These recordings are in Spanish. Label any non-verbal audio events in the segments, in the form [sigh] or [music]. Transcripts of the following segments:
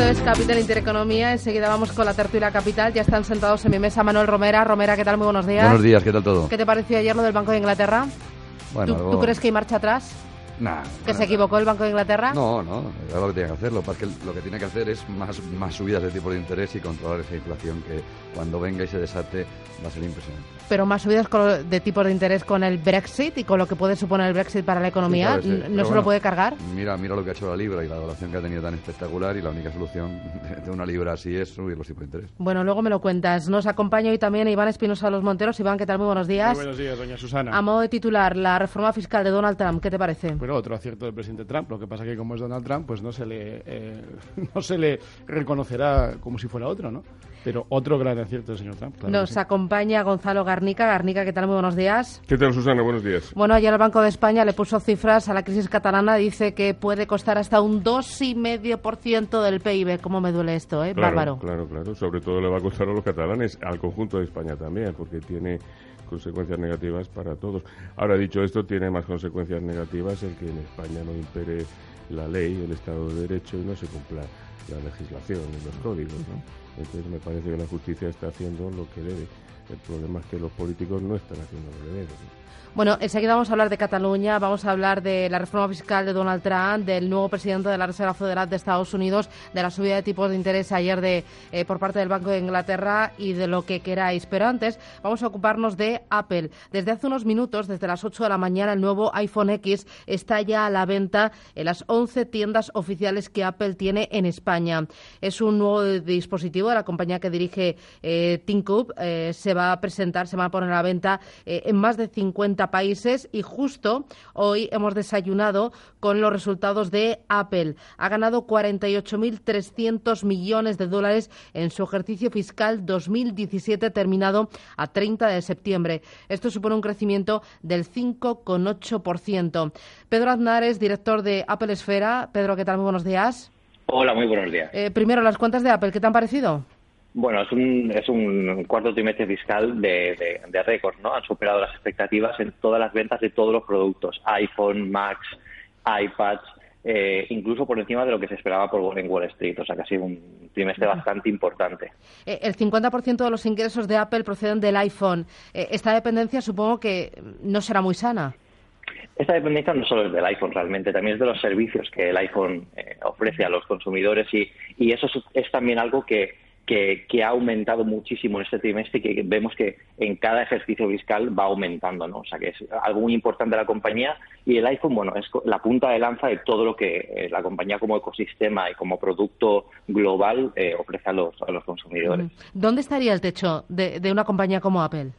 Esto es Capital Intereconomía. Enseguida vamos con la tertulia capital. Ya están sentados en mi mesa Manuel Romera. Romera, ¿qué tal? Muy buenos días. Buenos días, ¿qué tal todo? ¿Qué te pareció ayer lo del Banco de Inglaterra? Bueno, ¿Tú, algo- tú crees que hay marcha atrás? Nah, ¿Que nah, se equivocó el Banco de Inglaterra? No, no, es lo que tiene que hacer. Lo que, lo que tiene que hacer es más, más subidas de tipo de interés y controlar esa inflación que cuando venga y se desate va a ser impresionante. Pero más subidas con- de tipos de interés con el Brexit y con lo que puede suponer el Brexit para la economía. Sí, claro, sí. ¿No Pero se lo puede cargar? Mira, mira lo que ha hecho la libra y la evaluación que ha tenido tan espectacular y la única solución [laughs] de una libra así es subir los tipos de interés. Bueno, luego me lo cuentas. Nos acompaña hoy también Iván Espinosa de los Monteros. Iván, ¿qué tal? Muy buenos días. Muy buenos días, doña Susana. A modo de titular, la reforma fiscal de Donald Trump, ¿qué te parece? Bueno, otro acierto del presidente Trump. Lo que pasa que como es Donald Trump, pues no se le eh, [laughs] no se le reconocerá como si fuera otro, ¿no? Pero otro gran acierto del señor Trump. claro Nos sí. acompaña Gonzalo Garnica. Garnica, ¿qué tal? Muy buenos días. ¿Qué tal, Susana? Buenos días. Bueno, ayer el Banco de España le puso cifras a la crisis catalana. Dice que puede costar hasta un 2,5% del PIB. ¿Cómo me duele esto, eh? Claro, Bárbaro. claro, claro. Sobre todo le va a costar a los catalanes, al conjunto de España también, porque tiene consecuencias negativas para todos. Ahora, dicho esto, tiene más consecuencias negativas el que en España no impere la ley, el Estado de Derecho y no se cumpla la legislación y los códigos. Entonces me parece que la justicia está haciendo lo que debe. El problema es que los políticos no están haciendo lo. ¿no? Bueno, enseguida vamos a hablar de Cataluña, vamos a hablar de la reforma fiscal de Donald Trump, del nuevo presidente de la Reserva Federal de Estados Unidos, de la subida de tipos de interés ayer de, eh, por parte del Banco de Inglaterra y de lo que queráis. Pero antes vamos a ocuparnos de Apple. Desde hace unos minutos, desde las 8 de la mañana, el nuevo iPhone X está ya a la venta en las 11 tiendas oficiales que Apple tiene en España. Es un nuevo dispositivo de la compañía que dirige eh, Tim Cook. Eh, va a presentar, se va a poner a la venta eh, en más de 50 países y justo hoy hemos desayunado con los resultados de Apple. Ha ganado 48.300 millones de dólares en su ejercicio fiscal 2017 terminado a 30 de septiembre. Esto supone un crecimiento del 5,8%. Pedro Aznar es director de Apple Esfera. Pedro, ¿qué tal? Muy buenos días. Hola, muy buenos días. Eh, primero, las cuentas de Apple, ¿qué te han parecido? Bueno, es un, es un cuarto trimestre fiscal de, de, de récord, ¿no? Han superado las expectativas en todas las ventas de todos los productos, iPhone, Macs, iPads, eh, incluso por encima de lo que se esperaba por en Wall Street. O sea, que ha sido un trimestre bastante importante. Eh, el 50% de los ingresos de Apple proceden del iPhone. Eh, esta dependencia supongo que no será muy sana. Esta dependencia no solo es del iPhone realmente, también es de los servicios que el iPhone eh, ofrece a los consumidores y, y eso es, es también algo que, que, ha aumentado muchísimo en este trimestre y que vemos que en cada ejercicio fiscal va aumentando, ¿no? O sea, que es algo muy importante de la compañía y el iPhone, bueno, es la punta de lanza de todo lo que eh, la compañía como ecosistema y como producto global eh, ofrece a los, a los consumidores. ¿Dónde estaría el techo de una compañía como Apple?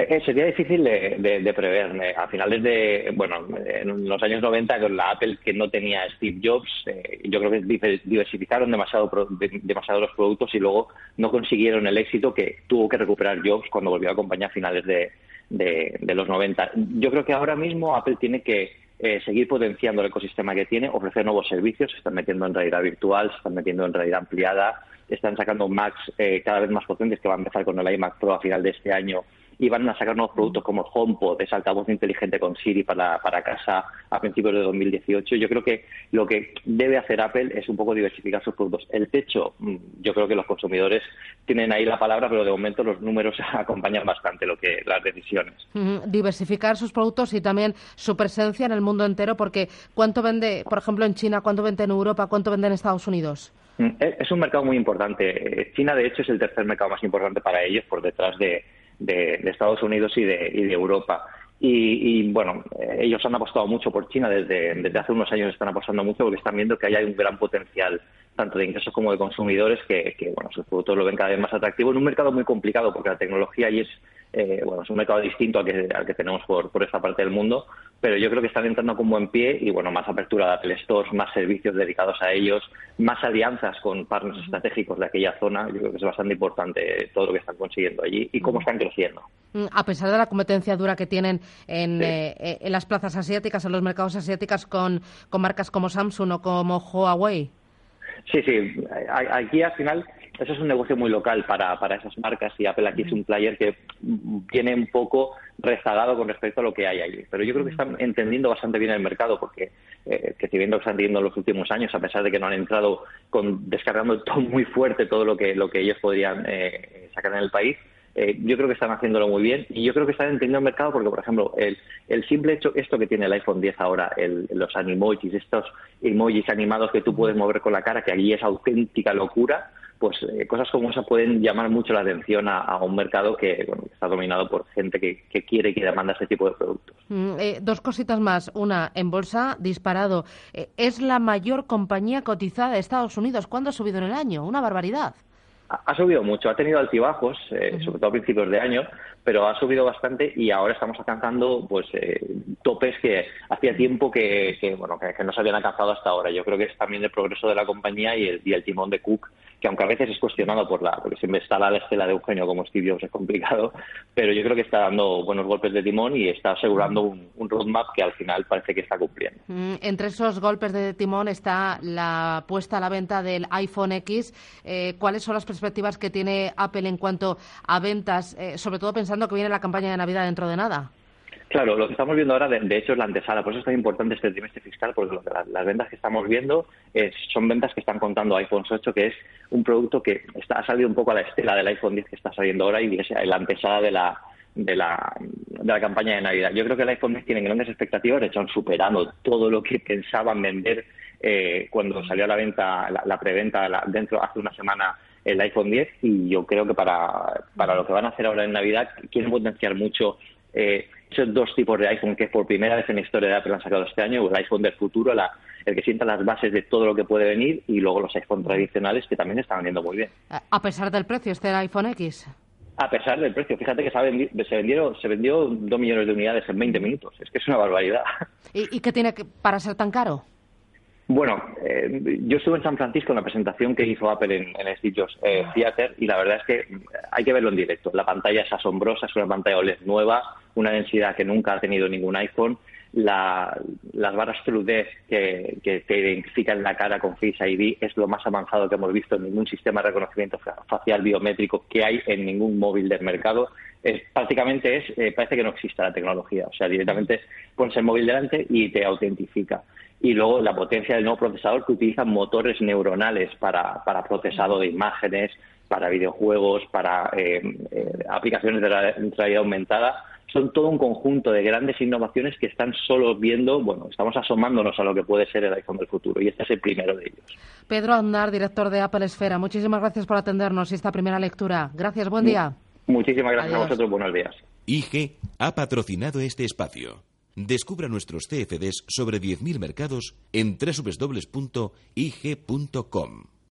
Eh, sería difícil de, de, prever. A finales de, bueno, en los años 90, con la Apple que no tenía Steve Jobs, eh, yo creo que diversificaron demasiado, demasiado los productos y luego no consiguieron el éxito que tuvo que recuperar Jobs cuando volvió a compañía a finales de, de los 90. Yo creo que ahora mismo Apple tiene que eh, seguir potenciando el ecosistema que tiene, ofrecer nuevos servicios, se están metiendo en realidad virtual, se están metiendo en realidad ampliada, están sacando Macs eh, cada vez más potentes, que va a empezar con el iMac Pro a final de este año y van a sacar nuevos productos como el HomePod, ese altavoz inteligente con Siri para, para casa a principios de 2018. Yo creo que lo que debe hacer Apple es un poco diversificar sus productos. El techo, mm, yo creo que los consumidores tienen ahí la palabra, pero de momento los números [laughs] acompañan bastante lo que las decisiones. Diversificar sus productos y también su presencia en el mundo entero, porque ¿cuánto vende, por ejemplo, en China, cuánto vende en Europa, cuánto vende en Estados Unidos? Mm, es un mercado muy importante. Eh, China, de hecho, es el tercer mercado más importante para ellos, por detrás de, Estados Unidos y de, Europa. Y, bueno, eh, ellos han apostado mucho por China desde, desde hace unos años, están apostando mucho porque están viendo que hay un gran potencial tanto de ingresos como de consumidores que, bueno, sus productos lo ven cada vez más atractivo en un mercado muy complicado porque la tecnología allí es eh, bueno, es un mercado distinto al que, al que tenemos por, por esta parte del mundo, pero yo creo que están entrando con buen pie y, bueno, más apertura de Apple Stores, más servicios dedicados a ellos, más alianzas con partners estratégicos de aquella zona. Yo creo que es bastante importante todo lo que están consiguiendo allí y cómo están creciendo. Mm, a pesar de la competencia dura que tienen en, eh, en las plazas asiáticas, en los mercados asiáticos con, con marcas como Samsung o como Huawei. Sí, sí. Aquí al final eso es un negocio muy local para, para esas marcas y Apple aquí es un player que tiene un poco rezagado con respecto a lo que hay allí. Pero yo creo que están entendiendo bastante bien el mercado porque, eh, que si bien lo están viendo en los últimos años, a pesar de que no han entrado con descargando [laughs] todo muy fuerte todo lo que, lo que ellos podrían eh, sacar en el país, eh, yo creo que están haciéndolo muy bien y yo creo que están entendiendo el mercado porque, por ejemplo, el, el simple hecho, esto que tiene el iPhone 10 ahora, el, los animojis, estos emojis animados que tú puedes mover con la cara, que allí es auténtica locura, pues eh, cosas como esa pueden llamar mucho la atención a, un mercado que, bueno, está dominado por gente que, quiere y que demanda ese tipo de productos. Mm, eh, dos cositas más. Una, en bolsa, disparado. es la mayor compañía cotizada de Estados Unidos. ¿Cuándo ha subido en el año? Una barbaridad ha subido mucho, ha tenido altibajos, eh, sobre todo a principios de año, pero ha subido bastante y ahora estamos alcanzando pues eh, topes que hacía tiempo que, bueno que, no se habían alcanzado hasta ahora. Yo creo que es también el progreso de la compañía y el, y el timón de Cook que aunque a veces es cuestionado por la, porque siempre está la estela de Eugenio como Steve Jobs, es complicado, pero yo creo que está dando buenos golpes de timón y está asegurando un, roadmap que al final parece que está cumpliendo. Mm, entre esos golpes de timón está la puesta a la venta del iPhone X. Eh, ¿Cuáles son las perspectivas que tiene Apple en cuanto a ventas, eh, sobre todo pensando que viene la campaña de Navidad dentro de nada? Claro, lo que estamos viendo ahora, de, hecho, es la antesala. Por eso es tan importante este trimestre fiscal, porque las, ventas que estamos viendo son ventas que están contando iPhone 8, que es un producto que está, ha salido un poco a la estela del iPhone 10 que está saliendo ahora y es la antesala de la, de la, de la campaña de Navidad. Yo creo que el iPhone 10 tiene grandes expectativas, de hecho han superado todo lo que pensaban vender eh, cuando salió a la venta, la, preventa dentro hace una semana el iPhone 10 y yo creo que para, para lo que van a hacer ahora en Navidad quieren potenciar mucho eh, esos dos tipos de iPhone que por primera vez en la historia de Apple han sacado este año, el iPhone del futuro, el que sienta las bases de todo lo que puede venir, y luego los iPhone tradicionales que también están vendiendo muy bien. A pesar del precio, este iPhone X. A pesar del precio, fíjate que se, vendieron, se vendió dos millones de unidades en 20 minutos. Es que es una barbaridad. [laughs] ¿Y, qué tiene que, para ser tan caro? Bueno, eh, yo estuve en San Francisco en la presentación que hizo Apple en, en Steve eh, Theater y la verdad es que hay que verlo en directo. La pantalla es asombrosa, es una pantalla OLED nueva, una densidad que nunca ha tenido ningún iPhone. las barras 3D que, te identifican la cara con Face ID es lo más avanzado que hemos visto en ningún sistema de reconocimiento facial biométrico que hay en ningún móvil del mercado. Prácticamente es, eh, parece que no existe la tecnología. O sea, directamente pones el móvil delante y te autentifica y luego la potencia del nuevo procesador que utiliza motores neuronales para, para procesado de imágenes, para videojuegos, para eh, eh, aplicaciones de realidad aumentada. Son todo un conjunto de grandes innovaciones que están solo viendo, bueno, estamos asomándonos a lo que puede ser el iPhone del futuro y este es el primero de ellos. Pedro Andar, director de Apple Esfera, muchísimas gracias por atendernos y esta primera lectura. Gracias, buen día. Muchísimas gracias a vosotros, buenos días. IG ha patrocinado este espacio. Descubra nuestros CFDs sobre 10.000 mercados en www.ig.com.